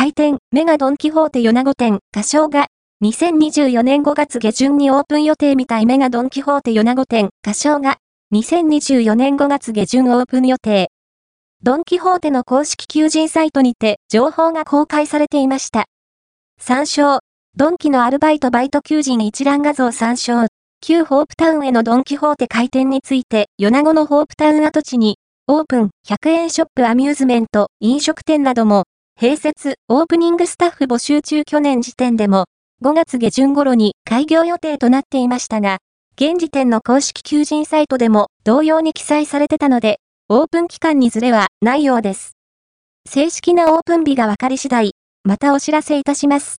開店、メガドンキホーテ米子店、歌唱が、2024年5月下旬にオープン予定みたいメガドンキホーテ米子店、歌唱が、2024年5月下旬オープン予定。ドンキホーテの公式求人サイトにて情報が公開されていました。参照。ドンキのアルバイトバイト求人一覧画像参照。旧ホープタウンへのドンキホーテ開店について、米子のホープタウン跡地に、オープン、100円ショップアミューズメント、飲食店なども、併設、オープニングスタッフ募集中去年時点でも、5月下旬頃に開業予定となっていましたが、現時点の公式求人サイトでも同様に記載されてたので、オープン期間にずれはないようです。正式なオープン日が分かり次第、またお知らせいたします。